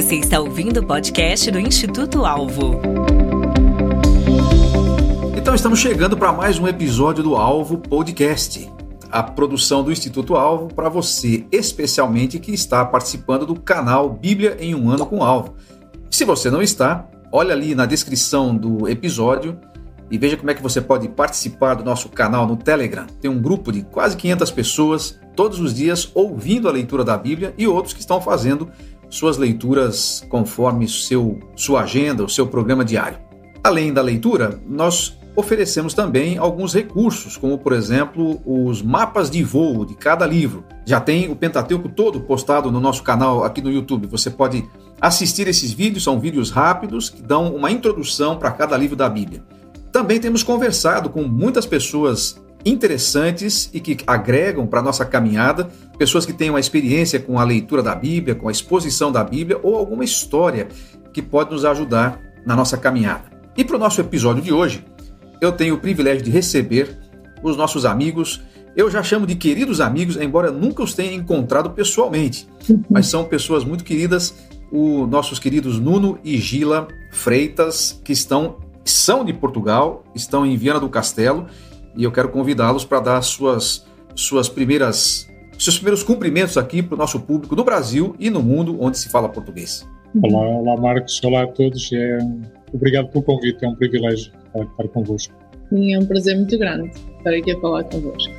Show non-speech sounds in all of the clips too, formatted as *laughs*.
Você está ouvindo o podcast do Instituto Alvo. Então estamos chegando para mais um episódio do Alvo Podcast, a produção do Instituto Alvo para você, especialmente que está participando do canal Bíblia em um ano com Alvo. Se você não está, olha ali na descrição do episódio e veja como é que você pode participar do nosso canal no Telegram. Tem um grupo de quase 500 pessoas todos os dias ouvindo a leitura da Bíblia e outros que estão fazendo suas leituras conforme seu, sua agenda, o seu programa diário. Além da leitura, nós oferecemos também alguns recursos, como por exemplo os mapas de voo de cada livro. Já tem o Pentateuco todo postado no nosso canal aqui no YouTube. Você pode assistir esses vídeos, são vídeos rápidos que dão uma introdução para cada livro da Bíblia. Também temos conversado com muitas pessoas interessantes e que agregam para a nossa caminhada, pessoas que têm uma experiência com a leitura da Bíblia, com a exposição da Bíblia ou alguma história que pode nos ajudar na nossa caminhada. E para o nosso episódio de hoje, eu tenho o privilégio de receber os nossos amigos. Eu já chamo de queridos amigos, embora nunca os tenha encontrado pessoalmente, *laughs* mas são pessoas muito queridas, os nossos queridos Nuno e Gila Freitas, que estão são de Portugal, estão em Viana do Castelo e eu quero convidá-los para dar suas, suas primeiras, seus primeiros cumprimentos aqui para o nosso público do Brasil e no mundo onde se fala português. Olá, olá Marcos, olá a todos. É, obrigado pelo convite, é um privilégio estar convosco. é um prazer muito grande estar aqui a falar convosco.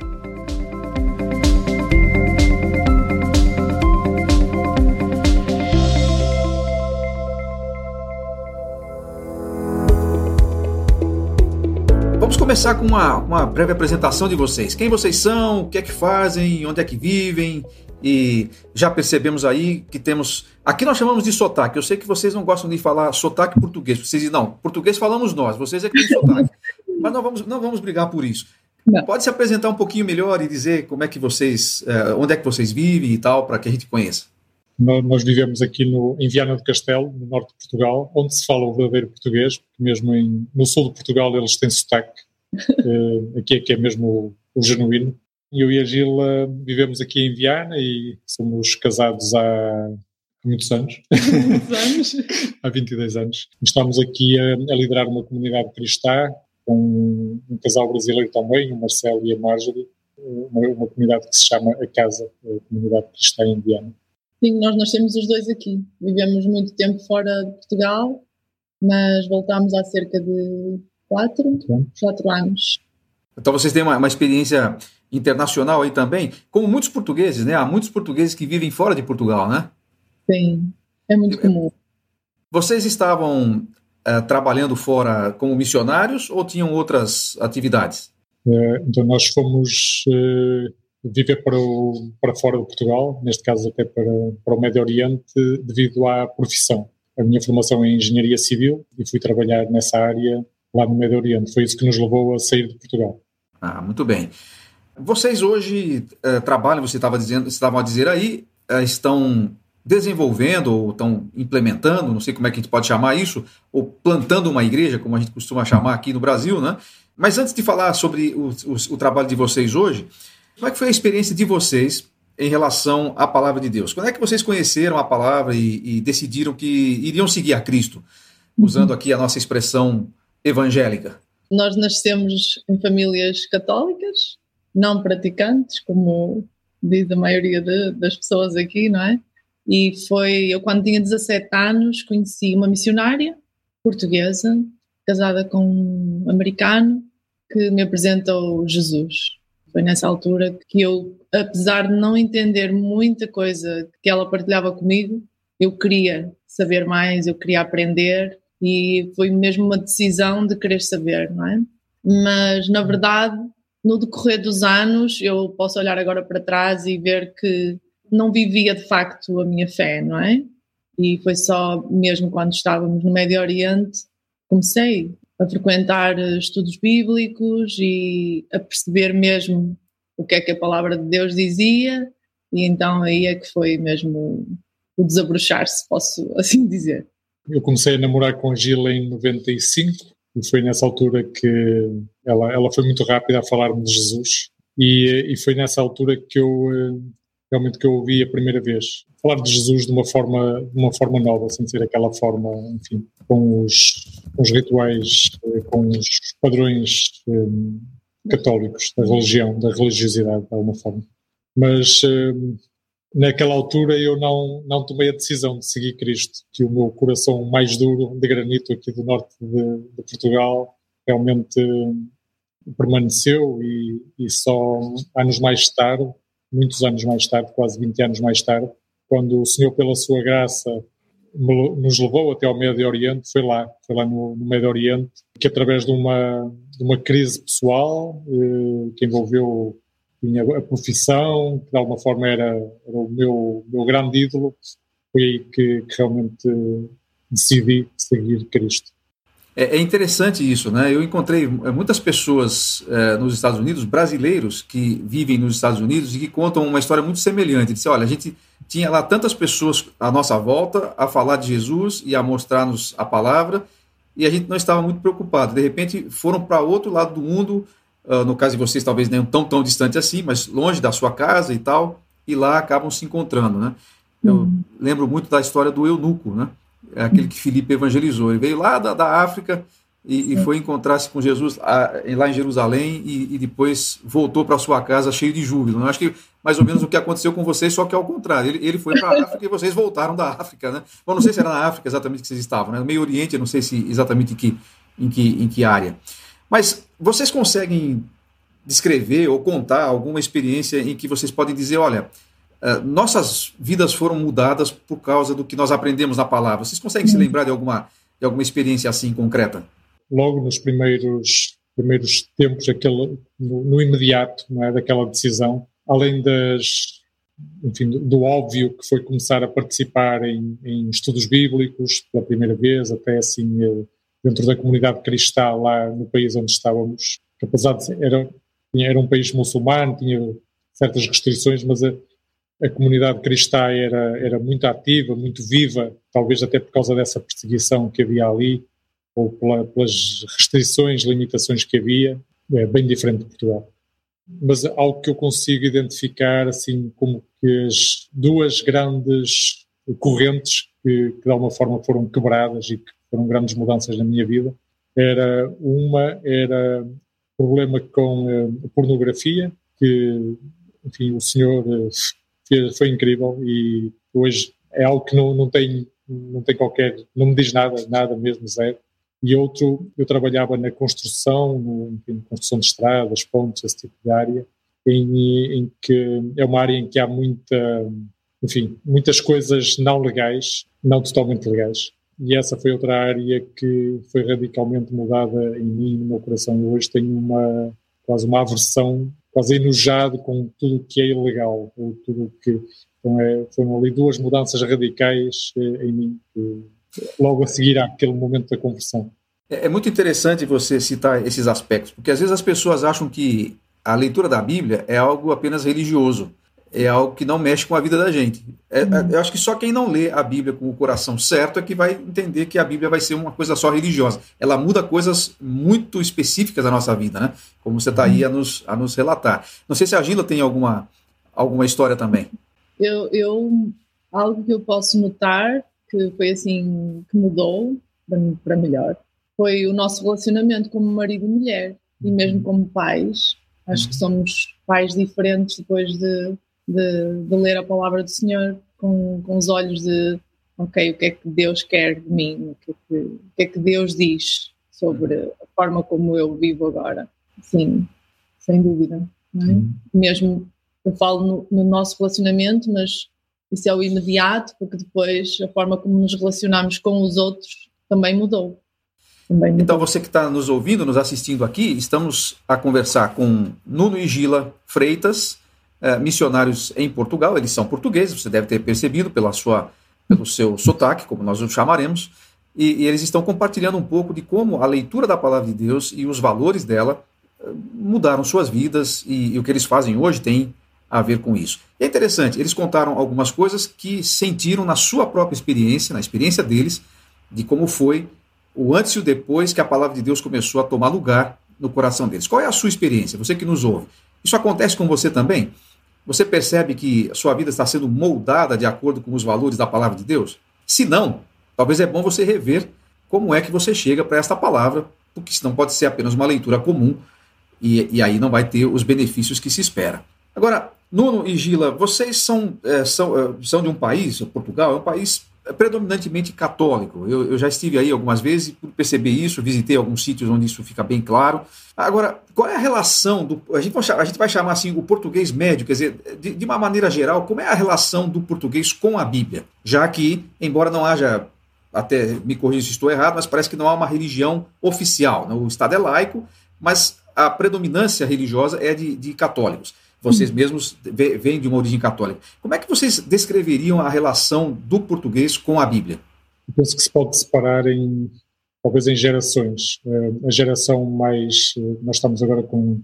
Começar com uma, uma breve apresentação de vocês. Quem vocês são, o que é que fazem, onde é que vivem, e já percebemos aí que temos. Aqui nós chamamos de sotaque. Eu sei que vocês não gostam de falar sotaque português. Vocês dizem, não, português falamos nós, vocês é que têm sotaque. *laughs* Mas não vamos, não vamos brigar por isso. Não. Pode se apresentar um pouquinho melhor e dizer como é que vocês. Eh, onde é que vocês vivem e tal, para que a gente conheça. Nós vivemos aqui no, em Viana do Castelo, no norte de Portugal, onde se fala o verdadeiro português, porque mesmo em, no sul de Portugal eles têm sotaque uh, *laughs* aqui é que é mesmo o, o genuíno. Eu e a Gila vivemos aqui em Viana e somos casados há muitos anos. Muitos *laughs* anos. há 22 anos. Estamos aqui a, a, liderar uma comunidade cristã com um casal brasileiro também, o Marcelo e a Marjorie, uma, uma comunidade que se chama A Casa, a Comunidade Cristã em Viana. Sim, nós nascemos os dois aqui. Vivemos muito tempo fora de Portugal, mas voltámos há cerca de quatro, quatro anos. Então vocês têm uma, uma, experiência internacional aí também, como muitos portugueses, né? Há muitos portugueses que vivem fora de Portugal, né? Sim, é muito comum. Vocês estavam uh, trabalhando fora como missionários ou tinham outras atividades? Uh, então nós fomos uh, viver para, o, para fora de Portugal, neste caso até para, para o Médio Oriente, devido à profissão. A minha formação é em engenharia civil e fui trabalhar nessa área lá no Médio Oriente. Foi isso que nos levou a sair de Portugal. Ah, muito bem. Vocês hoje uh, trabalham, você estava dizendo, estavam a dizer aí, uh, estão desenvolvendo ou estão implementando, não sei como é que a gente pode chamar isso, ou plantando uma igreja, como a gente costuma chamar aqui no Brasil, né? Mas antes de falar sobre o, o, o trabalho de vocês hoje, como é que foi a experiência de vocês em relação à palavra de Deus? Quando é que vocês conheceram a palavra e, e decidiram que iriam seguir a Cristo? Usando uhum. aqui a nossa expressão evangélica? Nós nascemos em famílias católicas, não praticantes, como diz a maioria de, das pessoas aqui, não é? E foi, eu quando tinha 17 anos, conheci uma missionária portuguesa, casada com um americano, que me apresentou Jesus. Foi nessa altura que eu, apesar de não entender muita coisa que ela partilhava comigo, eu queria saber mais, eu queria aprender e foi mesmo uma decisão de querer saber, não é? Mas na verdade, no decorrer dos anos, eu posso olhar agora para trás e ver que não vivia de facto a minha fé, não é? E foi só mesmo quando estávamos no Médio Oriente comecei a frequentar estudos bíblicos e a perceber mesmo o que é que a palavra de Deus dizia, e então aí é que foi mesmo o desabrochar-se, posso *laughs* assim dizer. Eu comecei a namorar com a Gila em 95 e foi nessa altura que ela, ela foi muito rápida a falar-me de Jesus e, e foi nessa altura que eu uh, realmente que eu ouvi a primeira vez. Falar de Jesus de uma forma, de uma forma nova, sem ser aquela forma, enfim, com os, com os rituais, eh, com os padrões um, católicos da religião, da religiosidade, de alguma forma. Mas um, naquela altura eu não, não tomei a decisão de seguir Cristo, que o meu coração mais duro, de granito aqui do norte de, de Portugal, realmente permaneceu e, e, só anos mais tarde, muitos anos mais tarde, quase 20 anos mais tarde, quando o Senhor, pela sua graça, nos levou até ao Médio Oriente, foi lá, foi lá no, no Médio Oriente, que através de uma, de uma crise pessoal eh, que envolveu tinha a profissão, que de alguma forma era, era o meu, meu grande ídolo, foi aí que, que realmente decidi seguir Cristo. É, é, interessante isso, né? Eu encontrei muitas pessoas é, nos Estados Unidos, brasileiros que vivem nos Estados Unidos e que contam uma história muito semelhante. Disse, olha, a gente tinha lá tantas pessoas à nossa volta a falar de Jesus e a mostrar-nos a palavra e a gente não estava muito preocupado. De repente, foram para outro lado do mundo, uh, no caso de vocês, talvez nem tão tão distante assim, mas longe da sua casa e tal, e lá acabam se encontrando, né? Eu uhum. lembro muito da história do eunuco, né? É aquele que Filipe evangelizou. Ele veio lá da, da África e, e foi encontrar-se com Jesus lá em Jerusalém e, e depois voltou para sua casa cheio de júbilo. Eu acho que mais ou menos o que aconteceu com vocês, só que ao contrário. Ele, ele foi para a *laughs* África e vocês voltaram da África, né? Bom, não sei se era na África exatamente que vocês estavam, né? No Meio Oriente, eu não sei se exatamente em que, em que, em que área. Mas vocês conseguem descrever ou contar alguma experiência em que vocês podem dizer, olha, nossas vidas foram mudadas por causa do que nós aprendemos na palavra. Vocês conseguem se lembrar de alguma, de alguma experiência assim concreta? Logo nos primeiros primeiros tempos, aquele, no, no imediato, é, daquela decisão, além das enfim, do óbvio que foi começar a participar em, em estudos bíblicos pela primeira vez, até assim eh, dentro da comunidade cristã lá no país onde estávamos, que apesar de ser, era, era um país muçulmano, tinha certas restrições, mas a, a comunidade cristã era, era muito ativa, muito viva, talvez até por causa dessa perseguição que havia ali, ou pela, pelas restrições, limitações que havia, é bem diferente de Portugal. Mas algo que eu consigo identificar assim como que as duas grandes correntes que, que de alguma forma foram quebradas e que foram grandes mudanças na minha vida. Era uma era problema com a pornografia, que enfim o senhor fez, foi incrível e hoje é algo que não, não tem não tem qualquer não me diz nada nada mesmo zero e outro eu trabalhava na construção no, enfim, construção de estradas pontes esse tipo de área em, em que é uma área em que há muita enfim muitas coisas não legais não totalmente legais e essa foi outra área que foi radicalmente mudada em mim, no meu coração. Eu hoje tenho uma quase uma aversão, quase enojado com tudo o que é ilegal, tudo que então é, foram ali duas mudanças radicais eh, em mim, que, logo a seguir àquele momento da conversão. É, é muito interessante você citar esses aspectos, porque às vezes as pessoas acham que a leitura da Bíblia é algo apenas religioso é algo que não mexe com a vida da gente. É, é, uhum. Eu acho que só quem não lê a Bíblia com o coração certo é que vai entender que a Bíblia vai ser uma coisa só religiosa. Ela muda coisas muito específicas da nossa vida, né? Como você está aí a nos, a nos relatar. Não sei se a Gila tem alguma, alguma história também. Eu, eu algo que eu posso notar que foi assim que mudou para melhor foi o nosso relacionamento como marido e mulher e mesmo uhum. como pais. Acho que uhum. somos pais diferentes depois de de, de ler a palavra do Senhor com, com os olhos de ok, o que é que Deus quer de mim, o que é que, o que, é que Deus diz sobre a forma como eu vivo agora. Sim, sem dúvida. É? Uhum. Mesmo eu falo no, no, nosso relacionamento, mas isso é o imediato, porque depois a forma como nos relacionamos com os outros também mudou. Também mudou. Então, você que está nos ouvindo, nos assistindo aqui, estamos a conversar com Nuno e Gila Freitas, é, missionários em Portugal, eles são portugueses, você deve ter percebido pela sua, pelo seu sotaque, como nós o chamaremos, e, e eles estão compartilhando um pouco de como a leitura da palavra de Deus e os valores dela é, mudaram suas vidas e, e, o que eles fazem hoje tem a ver com isso. É interessante, eles contaram algumas coisas que sentiram na sua própria experiência, na experiência deles, de como foi o antes e o depois que a palavra de Deus começou a tomar lugar no coração deles. Qual é a sua experiência, você que nos ouve? Isso acontece com você também? Você percebe que a sua vida está sendo moldada de acordo com os valores da palavra de Deus? Se não, talvez é bom você rever como é que você chega para esta palavra, porque senão pode ser apenas uma leitura comum e, e aí não vai ter os benefícios que se espera. Agora, Nuno e Gila, vocês são, é, são, é, são de um país, Portugal é um país predominantemente católico. Eu, eu, já estive aí algumas vezes pude perceber isso, visitei alguns sítios onde isso fica bem claro. Agora, qual é a relação do. A gente, vai, a gente vai chamar assim o português médio, quer dizer, de, de, uma maneira geral, como é a relação do português com a Bíblia? Já que, embora não haja. Até me corrija se estou errado, mas parece que não há uma religião oficial. Né? O Estado é laico, mas a predominância religiosa é de, de católicos vocês hum. mesmos vêm de uma origem católica. Como é que vocês descreveriam a relação do português com a Bíblia? Eu penso que se pode separar em, talvez em gerações. Eh, a geração mais, eh, nós estamos agora com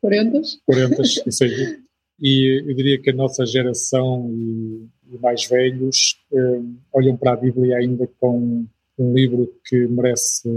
40, 40 seja, e eu diria que a nossa geração e, e mais velhos eh, olham para a Bíblia ainda com um livro que merece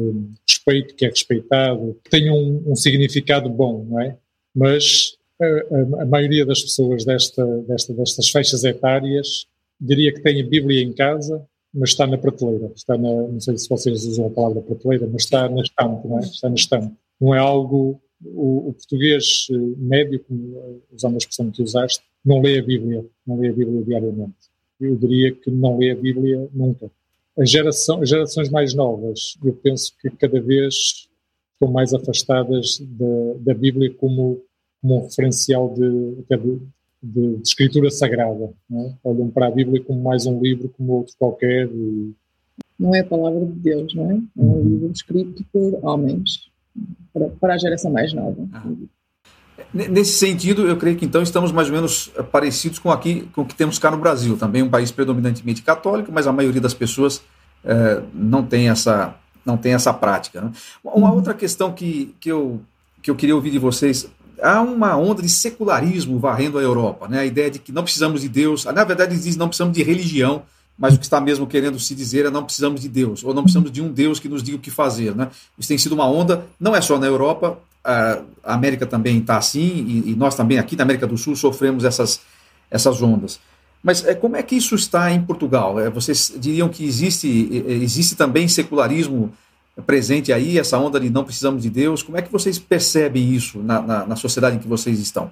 respeito, que é respeitado, que tem um, um significado bom, não é? Mas a, a, maioria das pessoas desta, desta, destas faixas etárias diria que tem a Bíblia em casa, mas está na prateleira. Está na, não sei se vocês usam a palavra prateleira, mas está na estante, não é? Está na estante. Não é algo. O, o português eh, médio, eh, usando a expressão que usaste, não lê a Bíblia, não lê a Bíblia diariamente. Eu diria que não lê a Bíblia nunca. As, gerações mais novas, eu penso que cada vez estão mais afastadas da, da Bíblia como como um referencial de, de, de, de escritura sagrada. Não é? Olham para a Bíblia como mais um livro como outro qualquer. E... Não é a palavra de Deus, não é? É um uhum. livro escrito por homens, para, para a geração mais nova. Ah. Nesse sentido, eu creio que então estamos mais ou menos parecidos com aqui com o que temos cá no Brasil, também um país predominantemente católico, mas a maioria das pessoas eh, não tem essa não tem essa prática. Né? Uma uhum. outra questão que, que, eu, que eu queria ouvir de vocês, há uma onda de secularismo varrendo a Europa, né? A ideia de que não precisamos de Deus, na verdade eles dizem não precisamos de religião, mas o que está mesmo querendo se dizer é não precisamos de Deus, ou não precisamos de um Deus que nos diga o que fazer, né? Isso tem sido uma onda, não é só na Europa, a América também está assim, e, nós também aqui na América do Sul sofremos essas, essas ondas. Mas é, como é que isso está em Portugal? É, vocês diriam que existe, existe também secularismo presente aí, essa onda de não precisamos de Deus. Como é que vocês percebem isso na, na, na sociedade em que vocês estão?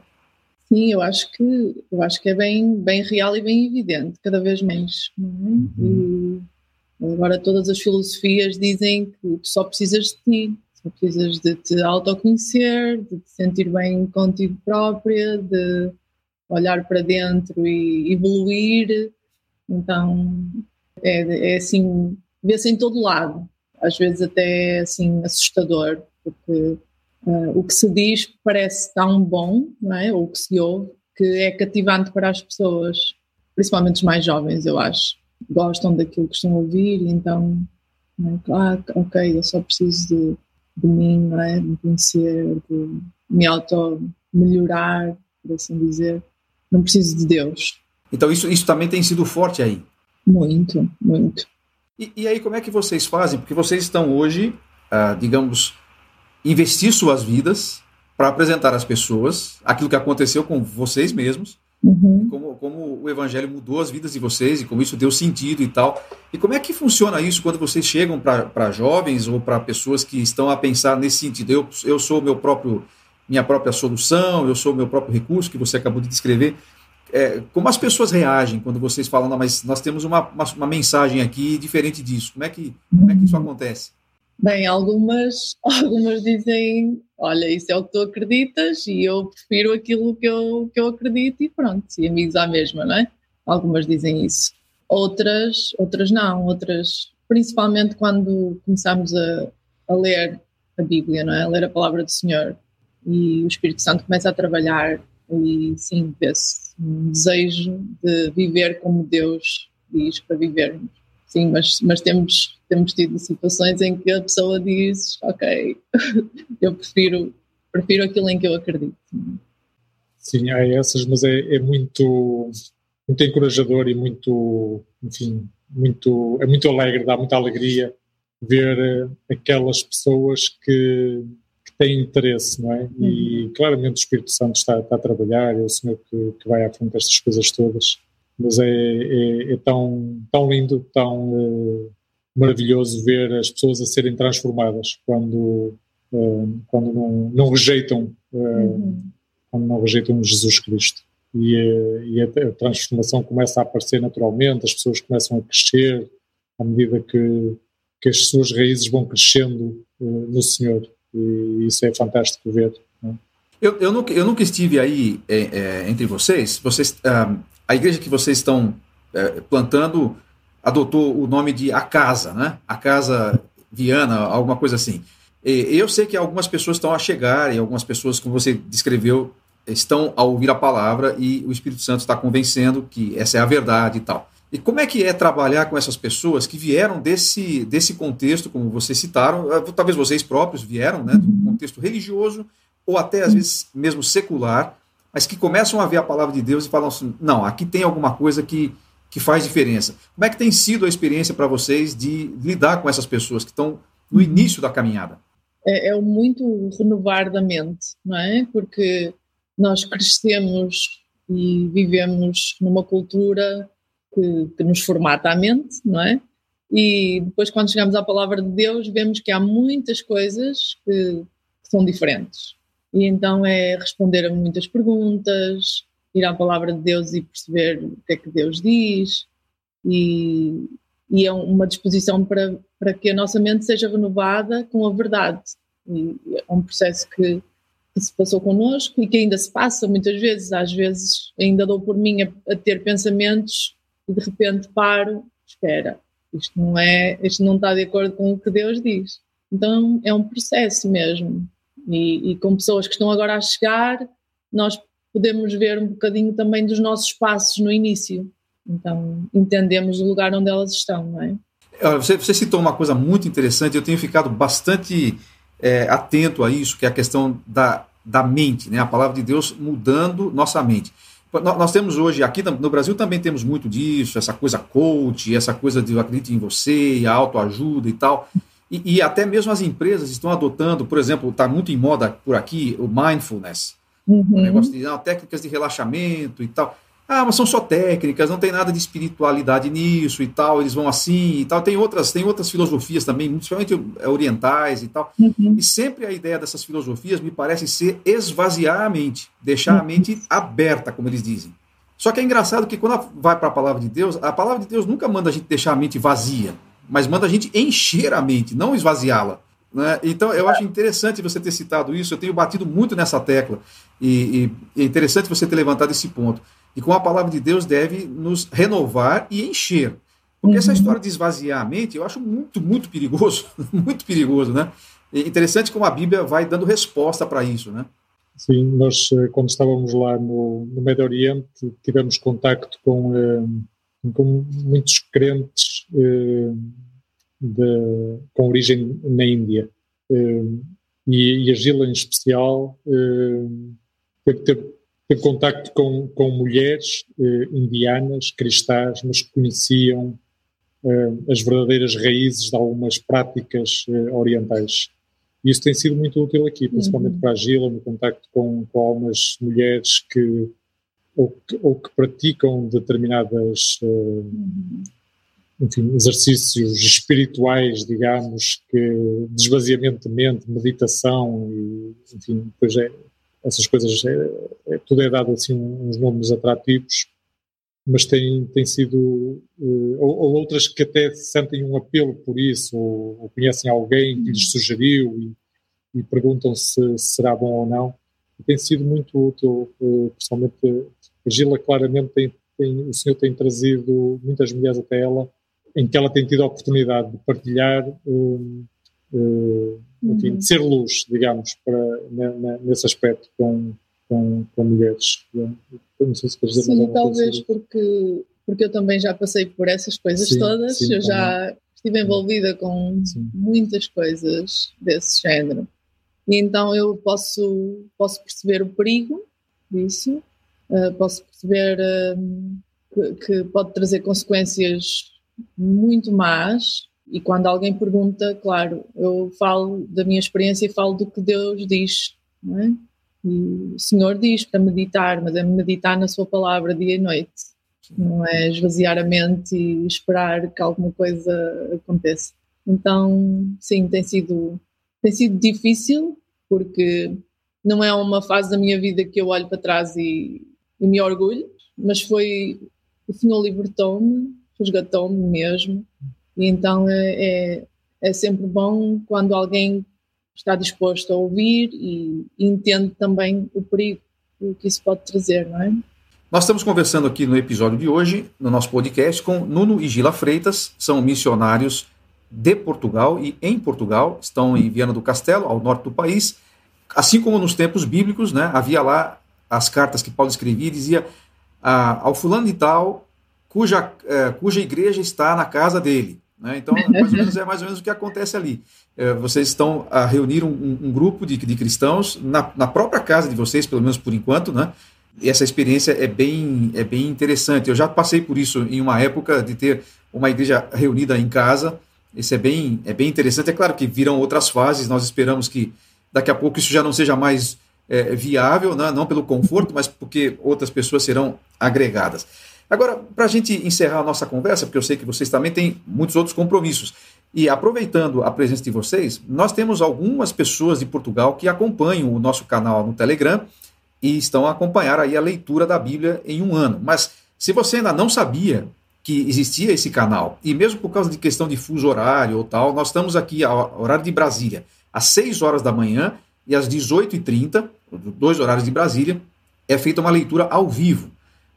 Sim, eu acho que eu acho que é bem, bem real e bem evidente, cada vez mais. É? Uhum. E agora todas as filosofias dizem que só precisas de ti, só precisas de te autoconhecer, de te sentir bem contigo própria, de olhar para dentro e evoluir. Então é, é assim, vê-se em todo lado às vezes até assim assustador, porque uh, o que se diz parece tão bom, não é? ou o que se ouve, que é cativante para as pessoas, principalmente os mais jovens, eu acho. Gostam daquilo que estão a ouvir então, é? ah, ok, eu só preciso de, de mim, não é? de me conhecer, de me auto-melhorar, por assim dizer. Não preciso de Deus. Então isso, isso também tem sido forte aí? Muito, muito. E, e, aí, como é que vocês fazem? Porque vocês estão hoje, ah, digamos, investir suas vidas para apresentar às pessoas aquilo que aconteceu com vocês mesmos, uhum. como, como o evangelho mudou as vidas de vocês e como isso deu sentido e tal. E como é que funciona isso quando vocês chegam para jovens ou para pessoas que estão a pensar nesse sentido? Eu, eu sou meu próprio minha própria solução, eu sou o meu próprio recurso que você acabou de descrever é, como as pessoas reagem quando vocês falam, não, mas nós temos uma, uma, uma, mensagem aqui diferente disso. Como é que, como é que isso acontece? Bem, algumas, *laughs* algumas dizem, olha, isso é o que tu acreditas e eu prefiro aquilo que eu, que eu acredito e pronto, e amigos à mesma, não é? Algumas dizem isso. Outras, outras não, outras, principalmente quando começamos a, a ler a Bíblia, não é? A ler a palavra do Senhor e o Espírito Santo começa a trabalhar e sim, vê-se um desejo de viver como Deus diz para vivermos. Sim, mas, mas temos, temos tido situações em que a pessoa diz, ok, *laughs* eu prefiro, prefiro aquilo em que eu acredito. Sim, há essas, mas é, é muito, muito encorajador e muito, enfim, muito, é muito alegre, dá muita alegria ver eh, aquelas pessoas que têm interesse, não é? E uhum. claramente o Espírito Santo está, está, a trabalhar, é o Senhor que, que vai à frente destas coisas todas. Mas é, é, é tão, tão lindo, tão uh, maravilhoso ver as pessoas a serem transformadas quando, uh, quando não, não rejeitam uh, uhum. quando não rejeitam Jesus Cristo. E, e a, a, transformação começa a aparecer naturalmente, as pessoas começam a crescer à medida que, que as suas raízes vão crescendo no Senhor e isso é fantástico ver. Né? Eu, eu, nunca, eu nunca estive aí é, é, entre vocês. vocês ah, a igreja que vocês estão é, plantando adotou o nome de A Casa, né? A Casa Viana, alguma coisa assim. E, eu sei que algumas pessoas estão a chegar e algumas pessoas, como você descreveu, estão a ouvir a palavra e o Espírito Santo está convencendo que essa é a verdade e tal. E como é que é trabalhar com essas pessoas que vieram desse, desse contexto, como vocês citaram, eh, talvez vocês próprios vieram, né, um contexto religioso ou até às vezes mesmo secular, mas que começam a ver a palavra de Deus e falam assim: não, aqui tem alguma coisa que, que faz diferença. Como é que tem sido a experiência para vocês de lidar com essas pessoas que estão no início da caminhada? É, é muito renovar da mente, não é? Porque nós crescemos e vivemos numa cultura que, que nos formata a mente, não é? E depois, quando chegamos à palavra de Deus, vemos que há muitas coisas que, que são diferentes. E então é responder a muitas perguntas, ir à palavra de Deus e perceber o que é que Deus diz, e, e é uma disposição para, para que a nossa mente seja renovada com a verdade. E é um processo que, que, se passou connosco e que ainda se passa muitas vezes. Às vezes ainda dou por mim a, a ter pensamentos e de repente paro, espera, isto não é, isto não está de acordo com o que Deus diz. Então é um processo mesmo. E, e com pessoas que estão agora a chegar, nós podemos ver um bocadinho também dos nossos passos no início. Então entendemos o lugar onde elas estão, não é? Você, você citou uma coisa muito interessante, eu tenho ficado bastante é, atento a isso, que é a questão da, da mente, né? a palavra de Deus mudando nossa mente. Nós temos hoje, aqui no Brasil também temos muito disso, essa coisa coach, essa coisa de eu acredito em você, a autoajuda e tal. E, e, até mesmo as empresas estão adotando, por exemplo, está muito em moda por aqui o mindfulness, uhum. o negócio de não, técnicas de relaxamento e tal. Ah, mas são só técnicas, não tem nada de espiritualidade nisso e tal, eles vão assim e tal. Tem outras, tem outras filosofias também, principalmente orientais e tal. Uhum. E sempre a ideia dessas filosofias me parece ser esvaziar a mente, deixar uhum. a mente aberta, como eles dizem. Só que é engraçado que quando vai para a palavra de Deus, a palavra de Deus nunca manda a gente deixar a mente vazia, mas manda a gente encher a mente, não esvaziá-la. Né? Então, eu acho interessante você ter citado isso, eu tenho batido muito nessa tecla, e, e é interessante você ter levantado esse ponto. E com a palavra de Deus deve nos renovar e encher. Porque uhum. essa história de esvaziar a mente, eu acho muito, muito perigoso, *laughs* muito perigoso, né? É interessante como a Bíblia vai dando resposta para isso, né? Sim, nós eh, quando estávamos lá no, no Médio Oriente tivemos contacto com, eh, com muitos crentes eh, de, com origem na Índia e, e a Gila em especial teve, teve teve contacto com, com mulheres eh, indianas, cristãs, mas que conheciam eh, as verdadeiras raízes de algumas práticas eh, orientais. E isso tem sido muito útil aqui, principalmente uhum. para a Gila, no contacto com, com algumas mulheres que ou, que ou que, praticam determinadas uhum. enfim, exercícios espirituais, digamos, que desvaziamento de mente, meditação e, enfim, depois é, essas coisas, é, é, tudo é dado assim uns nomes atrativos, mas tem, tem sido, uh, ou, ou, outras que até sentem um apelo por isso, ou, ou conhecem alguém que lhes sugeriu e, e perguntam se, se, será bom ou não. E tem sido muito útil, uh, principalmente a Gila claramente tem, tem, o Senhor tem trazido muitas mulheres até ela, em que ela tem tido a oportunidade de partilhar uh, enfim, uhum. de ser luz, digamos, para, na, nesse aspecto com, com, com mulheres. não sei se queres dizer Sim, talvez porque, porque eu também já passei por essas coisas sim, todas, sim, eu também. já estive envolvida com sim. muitas coisas desse género. E então eu posso, posso perceber o perigo disso, uh, posso perceber uh, que, que, pode trazer consequências muito más E quando alguém pergunta, claro, eu falo da minha experiência e falo do que Deus diz, não é? E o Senhor diz para meditar, mas é meditar na Sua palavra dia e noite, não é esvaziar a mente e esperar que alguma coisa aconteça. Então, sim, tem sido, tem sido difícil, porque não é uma fase da minha vida que eu olho para trás e, e me orgulho, mas foi o Senhor libertou-me, resgatou-me mesmo, e então é, é, é, sempre bom quando alguém está disposto a ouvir e, entende também o perigo que isso pode trazer, não é? Nós estamos conversando aqui no episódio de hoje, no nosso podcast, com Nuno e Gila Freitas, são missionários de Portugal e em Portugal, estão em Viana do Castelo, ao norte do país. Assim como nos tempos bíblicos, né, havia lá as cartas que Paulo escrevia dizia ah, ao fulano de tal, cuja, eh, cuja igreja está na casa dele. Né? Então, mais ou menos, é mais ou menos o que acontece ali. Eh, vocês estão a reunir um, um grupo de, de cristãos na, na, própria casa de vocês, pelo menos por enquanto, né? E essa experiência é bem, é bem interessante. Eu já passei por isso em uma época de ter uma igreja reunida em casa. Isso é bem, é bem interessante. É claro que virão outras fases. Nós esperamos que daqui a pouco isso já não seja mais é, viável, né? não pelo conforto, mas porque outras pessoas serão agregadas. Agora, para a gente encerrar a nossa conversa, porque eu sei que vocês também têm muitos outros compromissos, e aproveitando a presença de vocês, nós temos algumas pessoas de Portugal que acompanham o nosso canal no Telegram e estão a acompanhar aí a leitura da Bíblia em um ano. Mas se você ainda não sabia que existia esse canal, e mesmo por causa de questão de fuso horário ou tal, nós estamos aqui ao horário de Brasília, às 6 horas da manhã e às 18h30, dois horários de Brasília, é feita uma leitura ao vivo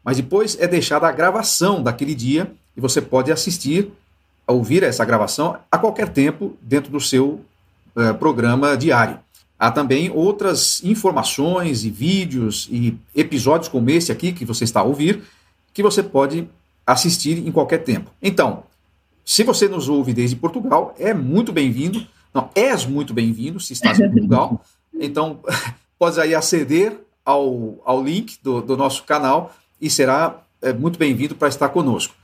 mas depois é deixada a gravação daquele dia e você pode assistir, ouvir essa gravação a qualquer tempo dentro do seu uh, programa diário. Há também outras informações e vídeos e episódios como esse aqui que você está a ouvir, que você pode assistir em qualquer tempo. Então, se você nos ouve desde Portugal, é muito bem-vindo. Não, és muito bem-vindo se estás em Portugal. *laughs* Então, *laughs* pode aí aceder ao, ao link do, do nosso canal e será é, muito bem-vindo para estar conosco.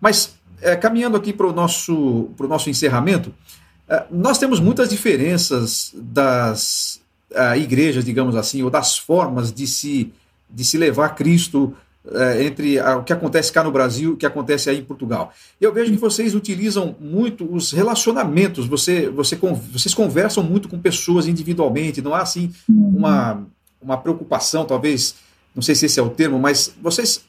Mas, é, caminhando aqui para o nosso, nosso encerramento, é, nós temos muitas diferenças das igrejas, digamos assim, ou das formas de se, de se levar Cristo entre a, o que acontece cá no Brasil e o que acontece aí em Portugal. Eu vejo que vocês utilizam muito os relacionamentos, você, você, vocês conversam muito com pessoas individualmente, não há assim uma, uma preocupação, talvez não sei se esse é o termo, mas vocês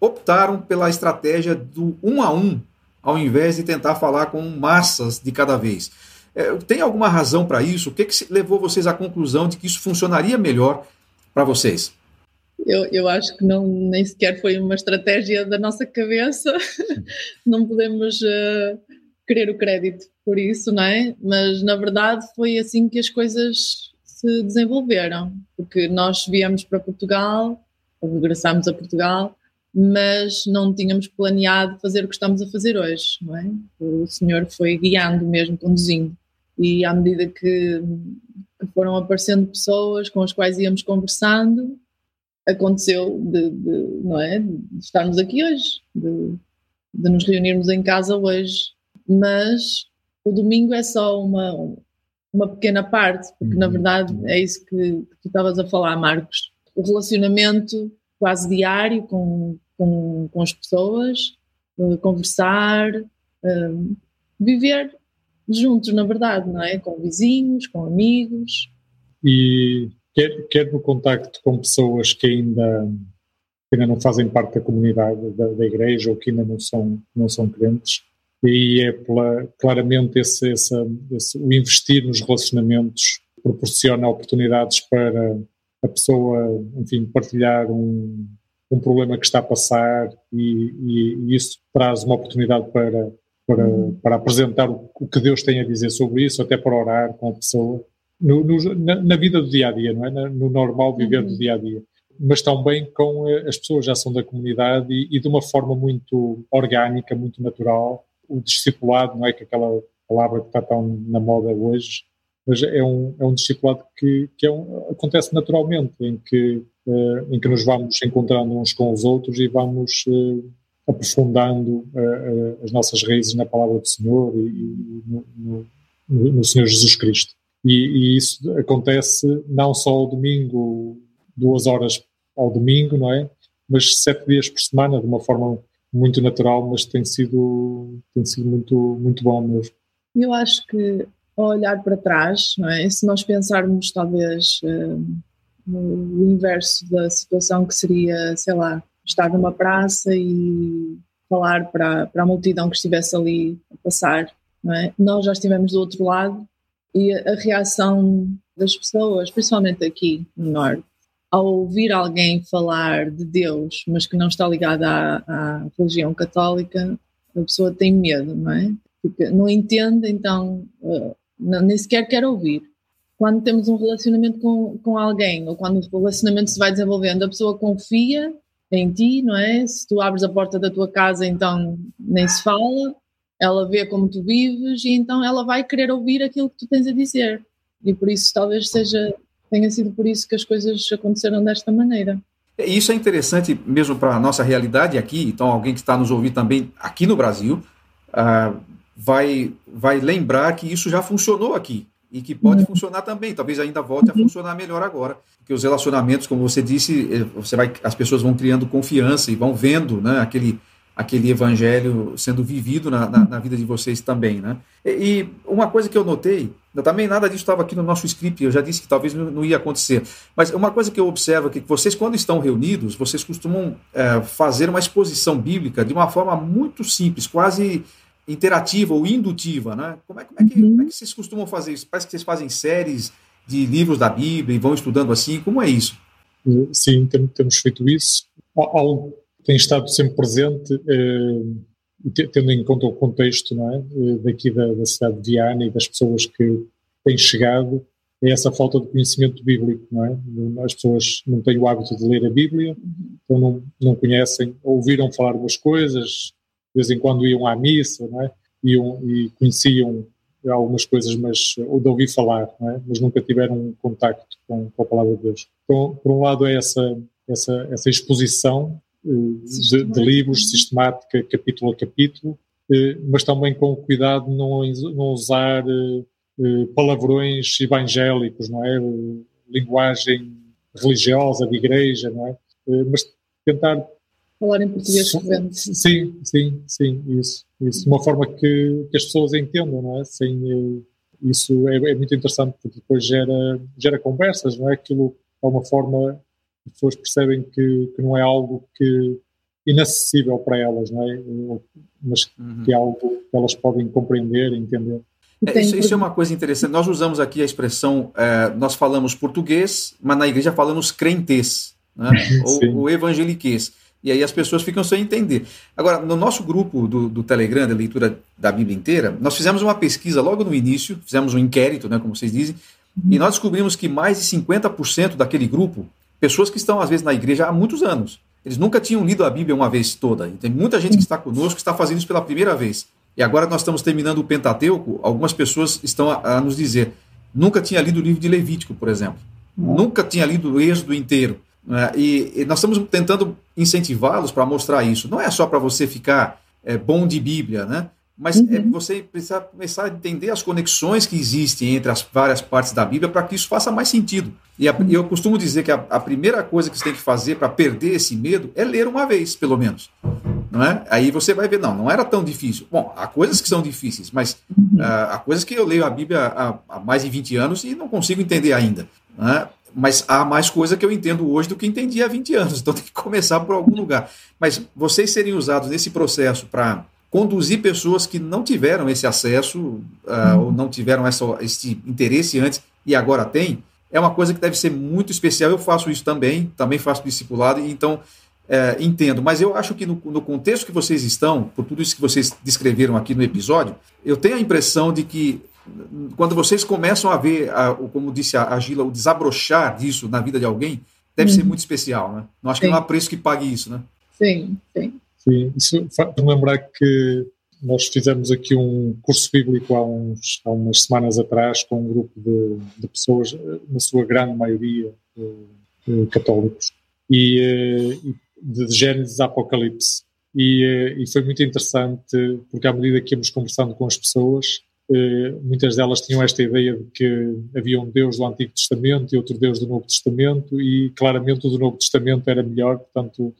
optaram pela estratégia do um a um, ao invés de tentar falar com massas de cada vez. É, tem alguma razão para isso? O que, que levou vocês à conclusão de que isso funcionaria melhor para vocês? Eu, eu acho que não nem sequer foi uma estratégia da nossa cabeça. *laughs* não podemos uh, querer o crédito por isso, não é? Mas na verdade foi assim que as coisas se desenvolveram, porque nós viemos para Portugal regressámos a Portugal, mas não tínhamos planeado fazer o que estamos a fazer hoje, não é? O Senhor foi guiando mesmo, conduzindo. E à medida que, que foram aparecendo pessoas com as quais íamos conversando, aconteceu de, de não é? De estarmos aqui hoje, de, de nos reunirmos em casa hoje. Mas o domingo é só uma, uma pequena parte, porque na uhum. verdade é isso que, que tu estavas a falar, Marcos o relacionamento quase diário com, com, com as pessoas, uh, conversar, uh, viver juntos, na verdade, não é? Com vizinhos, com amigos. E quer, quer no contacto com pessoas que ainda, que ainda não fazem parte da comunidade, da, da igreja, ou que ainda não são, não são crentes, e é pela, claramente esse, esse, esse, o investir nos relacionamentos proporciona oportunidades para a pessoa, enfim, partilhar um, um problema que está a passar e, e, e isso traz uma oportunidade para, para, uhum. para apresentar o, o, que Deus tem a dizer sobre isso, até para orar com a pessoa, no, no, na, na, vida do dia a dia, não é? no normal viver uhum. do dia a dia. Mas também com eh, as pessoas já são da comunidade e, e de uma forma muito orgânica, muito natural. O discipulado, não é? Que aquela palavra que está tão na moda hoje, mas é um, é um discipulado que, que é um, acontece naturalmente, em que, uh, em que nos vamos encontrando uns com os outros e vamos uh, aprofundando uh, as nossas raízes na palavra do Senhor e, e no, no, no, Senhor Jesus Cristo. E, e, isso acontece não só ao domingo, duas horas ao domingo, não é? Mas sete dias por semana, de uma forma muito natural, mas tem sido, tem sido muito, muito bom mesmo. Eu acho que ao olhar para trás, não é? se nós pensarmos talvez uh, no inverso da situação que seria, sei lá, estar numa praça e falar para, para a multidão que estivesse ali a passar, não é? nós já estivemos do outro lado e a, reação das pessoas, principalmente aqui no Norte, ao ouvir alguém falar de Deus, mas que não está ligado à, à religião católica, a pessoa tem medo, não é? Porque não entende, então uh, não, nem sequer quer ouvir. Quando temos um relacionamento com, com alguém, ou quando o relacionamento se vai desenvolvendo, a pessoa confia em ti, não é? Se tu abres a porta da tua casa, então nem se fala, ela vê como tu vives e então ela vai querer ouvir aquilo que tu tens a dizer. E por isso talvez seja tenha sido por isso que as coisas aconteceram desta maneira. Isso é interessante mesmo para a nossa realidade aqui. Então, alguém que está nos ouvindo também aqui no Brasil uh, vai, vai lembrar que isso já funcionou aqui e que pode uhum. funcionar também. Talvez ainda volte a uhum. funcionar melhor agora, porque os relacionamentos, como você disse, eh, você vai, as pessoas vão criando confiança e vão vendo, né, aquele aquele evangelho sendo vivido na, na, na, vida de vocês também, né? E, e, uma coisa que eu notei, também nada disso estava aqui no nosso script, eu já disse que talvez não, não ia acontecer, mas uma coisa que eu observo é que vocês, quando estão reunidos, vocês costumam é, fazer uma exposição bíblica de uma forma muito simples, quase interativa ou indutiva, né? Como é, como é, que, uhum. como é que vocês costumam fazer isso? Parece que vocês fazem séries de livros da Bíblia e vão estudando assim, como é isso? Sim, temos feito isso. Ao tem estado sempre presente, eh, tendo em conta o contexto não é? Eh, daqui da, da, cidade de Viana e das pessoas que têm chegado, é essa falta de conhecimento bíblico, não é? As pessoas não têm o hábito de ler a Bíblia, então não, não conhecem, ouviram falar das coisas, de vez em quando iam à missa, não é? Iam, e conheciam algumas coisas, mas ou de ouvir falar, é? mas nunca tiveram um contacto com, com, a palavra de Deus. Então, por um lado é essa essa, essa exposição de, de, livros, sistemática, capítulo a capítulo, eh, mas também com cuidado de não, não usar eh, eh, palavrões evangélicos, não é? Linguagem religiosa de igreja, não é? Mas tentar falar em português corrente. Sim, sim, sim, isso, isso, de uma forma que, que as pessoas entendam, não é? Sem, isso é, é, muito interessante porque depois gera, gera conversas, não é? Aquilo é uma forma as pessoas percebem que, que não é algo que inacessível para elas, não é? Mas uhum. que é algo que elas podem compreender, entender. É, isso, isso, é uma coisa interessante. Nós usamos aqui a expressão, é, nós falamos português, mas na igreja falamos crentez, né? *laughs* ou, ou evangeliquez. E aí as pessoas ficam sem entender. Agora, no nosso grupo do, do Telegram, da leitura da Bíblia inteira, nós fizemos uma pesquisa logo no início, fizemos um inquérito, né, como vocês dizem, e nós descobrimos que mais de 50% daquele grupo pessoas que estão, às vezes, na igreja há muitos anos. Eles nunca tinham lido a Bíblia uma vez toda. E tem muita gente que está conosco que está fazendo isso pela primeira vez. E agora nós estamos terminando o Pentateuco, algumas pessoas estão a, a nos dizer: nunca tinha lido o livro de Levítico, por exemplo. Nunca tinha lido o Êxodo inteiro. Né? E, e, nós estamos tentando incentivá-los para mostrar isso. Não é só para você ficar é, bom de Bíblia, né? mas uhum. é você precisa começar a entender as conexões que existem entre as várias partes da Bíblia para que isso faça mais sentido. E a, uhum. eu costumo dizer que a, a, primeira coisa que você tem que fazer para perder esse medo é ler uma vez, pelo menos. Não é? Aí você vai ver, não, não era tão difícil. Bom, há coisas que são difíceis, mas uhum. uh, há coisas que eu leio a Bíblia há, há, mais de 20 anos e não consigo entender ainda. É? Mas há mais coisa que eu entendo hoje do que entendi há 20 anos, então tem que começar por algum lugar. Mas vocês serem usados nesse processo para conduzir pessoas que não tiveram esse acesso uh, ou não tiveram essa, esse interesse antes e agora têm, é uma coisa que deve ser muito especial. Eu faço isso também, também faço discipulado, então é, entendo. Mas eu acho que no, no, contexto que vocês estão, por tudo isso que vocês descreveram aqui no episódio, eu tenho a impressão de que quando vocês começam a ver, a, como disse a, a Gila, o desabrochar disso na vida de alguém, deve ser uhum. muito especial, né? Não acho sim. que não há preço que pague isso, né? Sim, sim. Sim, isso lembrar que nós fizemos aqui um curso bíblico há, uns, há umas semanas atrás com um grupo de, de pessoas, na sua grande maioria uh, católicos, e, uh, de Gênesis Apocalipse. e, eh, e, foi muito interessante porque à medida que íamos conversando com as pessoas, eh, muitas delas tinham esta ideia de que havia um Deus do Antigo Testamento e outro Deus do Novo Testamento e claramente o do Novo Testamento era melhor, portanto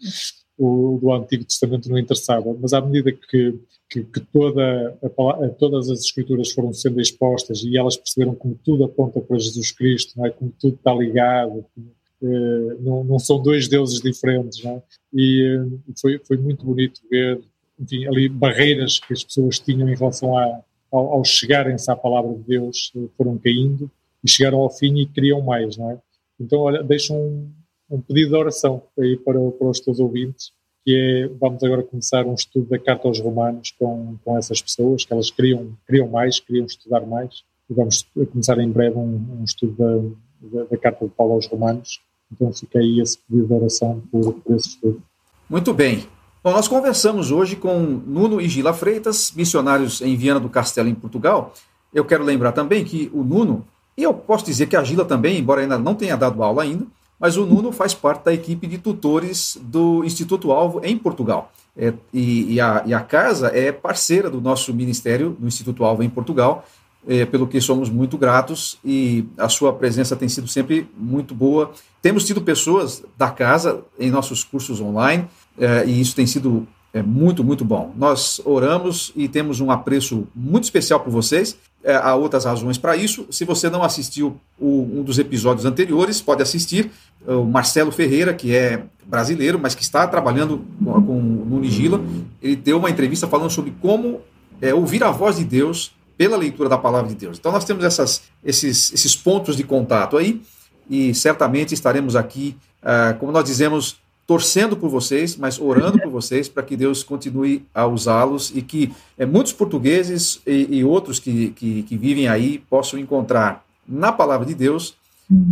o, o do Antigo Testamento não interessava. Mas à medida que, que, que toda a, todas as escrituras foram sendo expostas e elas perceberam como tudo aponta para Jesus Cristo, não é? como tudo está ligado, como, eh, não, não, são dois deuses diferentes, é? E eh, foi, foi muito bonito ver, enfim, ali barreiras que as pessoas tinham em relação a, ao, ao chegarem-se à palavra de Deus, eh, foram caindo e chegaram ao fim e queriam mais, não é? Então, olha, deixo um, um pedido de oração aí para, para os teus ouvintes, que é, vamos agora começar um estudo da Carta aos Romanos com, com essas pessoas, que elas queriam, queriam mais, queriam estudar mais, e vamos começar em breve um, um estudo da, da, da Carta de Paulo aos Romanos, então fica aí esse pedido de oração por, por esse estudo. Muito bem. Bom, nós conversamos hoje com Nuno e Gila Freitas, missionários em Viana do Castelo, em Portugal. Eu quero lembrar também que o Nuno, e eu posso dizer que a Gila também, embora ainda não tenha dado aula ainda, mas o Nuno faz parte da equipe de tutores do Instituto Alvo em Portugal. É, e, e, a, e, a, casa é parceira do nosso ministério, do Instituto Alvo em Portugal, é, pelo que somos muito gratos e a sua presença tem sido sempre muito boa. Temos tido pessoas da casa em nossos cursos online é, e isso tem sido é, muito, muito bom. Nós oramos e temos um apreço muito especial por vocês. É, há outras razões para isso. Se você não assistiu o, um dos episódios anteriores, pode assistir. O Marcelo Ferreira, que é brasileiro, mas que está trabalhando com, com no Nigila, ele deu uma entrevista falando sobre como é, ouvir a voz de Deus pela leitura da palavra de Deus. Então nós temos essas, esses, esses pontos de contato aí e certamente estaremos aqui, uh, como nós dizemos, torcendo por vocês, mas orando por vocês para que Deus continue a usá-los e que é, muitos portugueses e, e outros que, que, que, vivem aí possam encontrar na palavra de Deus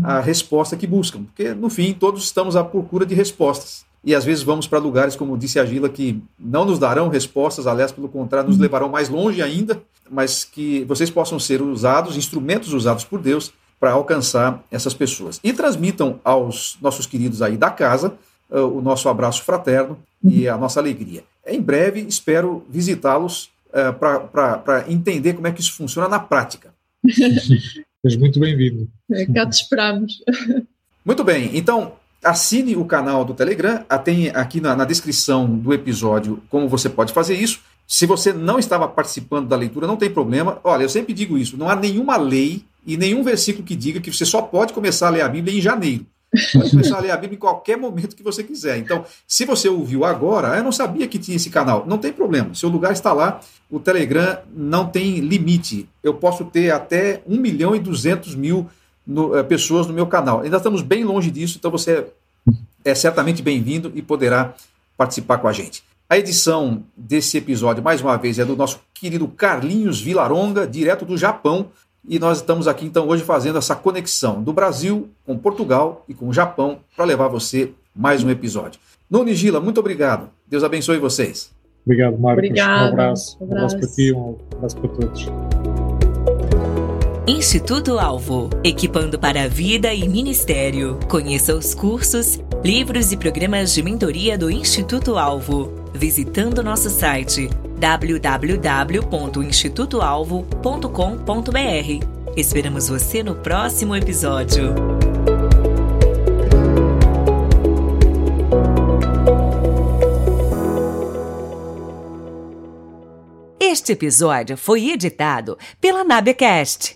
a resposta que buscam, porque no fim todos estamos à procura de respostas. E às vezes vamos para lugares, como disse a Gila, que não nos darão respostas, aliás, pelo contrário, nos levarão mais longe ainda, mas que vocês possam ser usados, instrumentos usados por Deus para alcançar essas pessoas. E transmitam aos nossos queridos aí da casa o nosso abraço fraterno e a nossa alegria. Em breve, espero visitá-los uh, para entender como é que isso funciona na prática. *laughs* Seja muito bem-vindo. É, cá te esperamos. *laughs* Muito bem, então Assine o canal do Telegram, tem aqui na, na, descrição do episódio como você pode fazer isso. Se você não estava participando da leitura, não tem problema. Olha, eu sempre digo isso: não há nenhuma lei e nenhum versículo que diga que você só pode começar a ler a Bíblia em janeiro. Pode começar a ler a Bíblia em qualquer momento que você quiser. Então, se você ouviu agora, eu não sabia que tinha esse canal. Não tem problema. Seu lugar está lá. O Telegram não tem limite. Eu posso ter até 1 milhão e 200 mil no, é, pessoas no meu canal. Ainda estamos bem longe disso, então você é certamente bem-vindo e poderá participar com a gente. A edição desse episódio, mais uma vez, é do nosso querido Carlinhos Vilaronga, direto do Japão. E nós estamos aqui então hoje fazendo essa conexão do Brasil com Portugal e com o Japão para levar você mais um episódio. Nuni Gila, muito obrigado. Deus abençoe vocês. Obrigado, Marcos. Obrigado. Um abraço. Um abraço, um abraço para ti, um abraço para todos. Instituto Alvo, equipando para a vida e ministério. Conheça os cursos, livros e programas de mentoria do Instituto Alvo, visitando nosso site www.institutoalvo.com.br. Esperamos você no próximo episódio. Este episódio foi editado pela Nabecast